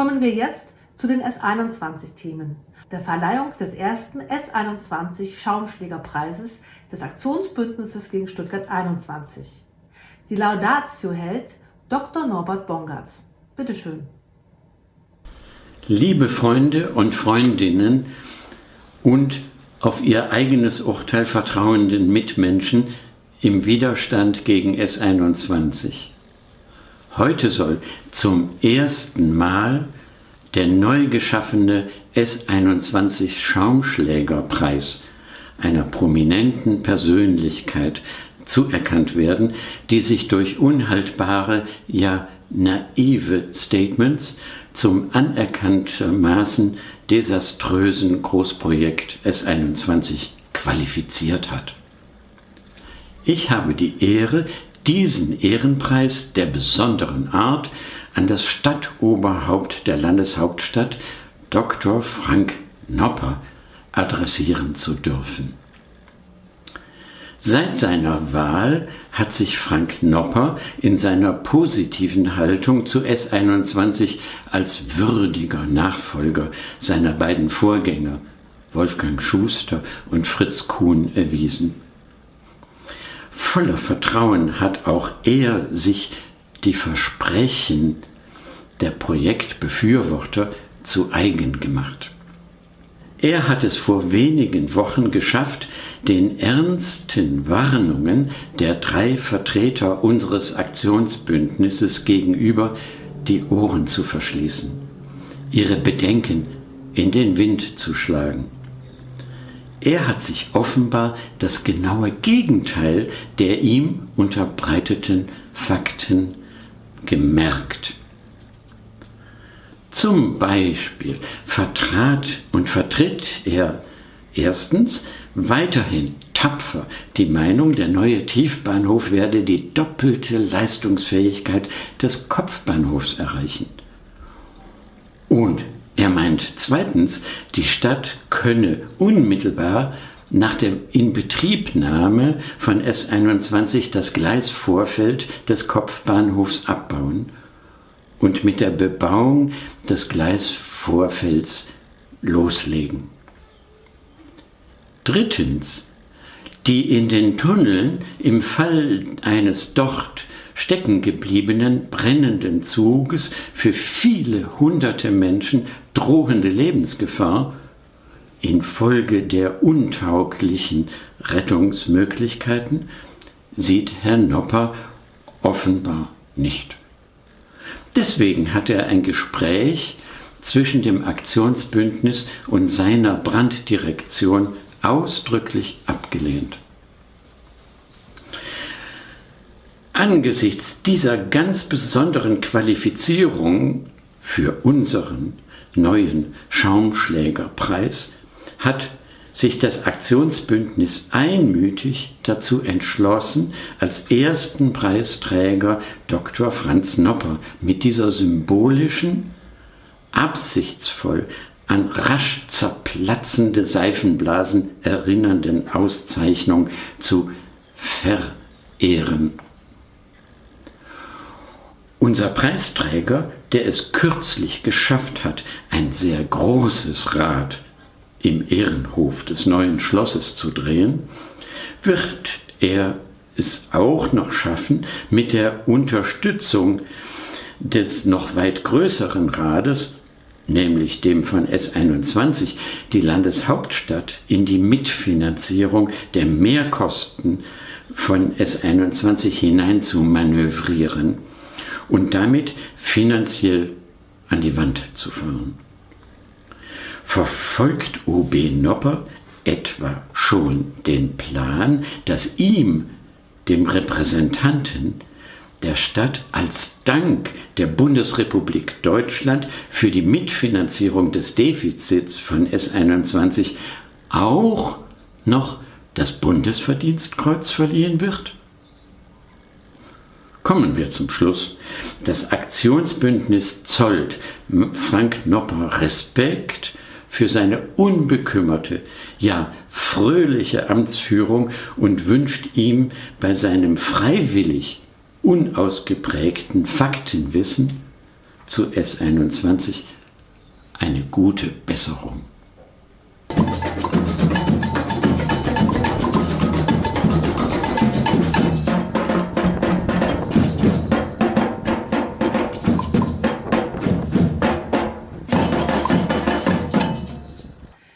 Kommen wir jetzt zu den S21-Themen. Der Verleihung des ersten S21 Schaumschlägerpreises des Aktionsbündnisses gegen Stuttgart 21. Die Laudatio hält Dr. Norbert Bongartz. Bitte schön. Liebe Freunde und Freundinnen und auf ihr eigenes Urteil vertrauenden Mitmenschen im Widerstand gegen S21. Heute soll zum ersten Mal der neu geschaffene S21 Schaumschlägerpreis einer prominenten Persönlichkeit zuerkannt werden, die sich durch unhaltbare, ja naive Statements zum anerkanntermaßen desaströsen Großprojekt S21 qualifiziert hat. Ich habe die Ehre, diesen Ehrenpreis der besonderen Art an das Stadtoberhaupt der Landeshauptstadt, Dr. Frank Nopper, adressieren zu dürfen. Seit seiner Wahl hat sich Frank Nopper in seiner positiven Haltung zu S21 als würdiger Nachfolger seiner beiden Vorgänger Wolfgang Schuster und Fritz Kuhn erwiesen. Voller Vertrauen hat auch er sich die Versprechen der Projektbefürworter zu eigen gemacht. Er hat es vor wenigen Wochen geschafft, den ernsten Warnungen der drei Vertreter unseres Aktionsbündnisses gegenüber die Ohren zu verschließen, ihre Bedenken in den Wind zu schlagen. Er hat sich offenbar das genaue Gegenteil der ihm unterbreiteten Fakten gemerkt. Zum Beispiel vertrat und vertritt er erstens weiterhin tapfer die Meinung, der neue Tiefbahnhof werde die doppelte Leistungsfähigkeit des Kopfbahnhofs erreichen. Und er meint zweitens, die Stadt könne unmittelbar nach der Inbetriebnahme von S21 das Gleisvorfeld des Kopfbahnhofs abbauen und mit der Bebauung des Gleisvorfelds loslegen. Drittens, die in den Tunneln im Fall eines dort stecken gebliebenen brennenden Zuges für viele hunderte Menschen drohende Lebensgefahr infolge der untauglichen Rettungsmöglichkeiten sieht Herr Nopper offenbar nicht. Deswegen hat er ein Gespräch zwischen dem Aktionsbündnis und seiner Branddirektion ausdrücklich abgelehnt. Angesichts dieser ganz besonderen Qualifizierung für unseren neuen Schaumschlägerpreis hat sich das Aktionsbündnis einmütig dazu entschlossen, als ersten Preisträger Dr. Franz Nopper mit dieser symbolischen, absichtsvoll an rasch zerplatzende Seifenblasen erinnernden Auszeichnung zu verehren. Unser Preisträger, der es kürzlich geschafft hat, ein sehr großes Rad im Ehrenhof des neuen Schlosses zu drehen, wird er es auch noch schaffen, mit der Unterstützung des noch weit größeren Rades, nämlich dem von S21, die Landeshauptstadt in die Mitfinanzierung der Mehrkosten von S21 hinein zu manövrieren und damit finanziell an die Wand zu fahren verfolgt OB Nopper etwa schon den Plan, dass ihm, dem Repräsentanten der Stadt, als Dank der Bundesrepublik Deutschland für die Mitfinanzierung des Defizits von S21 auch noch das Bundesverdienstkreuz verliehen wird? Kommen wir zum Schluss. Das Aktionsbündnis zollt Frank Nopper Respekt für seine unbekümmerte, ja fröhliche Amtsführung und wünscht ihm bei seinem freiwillig unausgeprägten Faktenwissen zu S21 eine gute Besserung.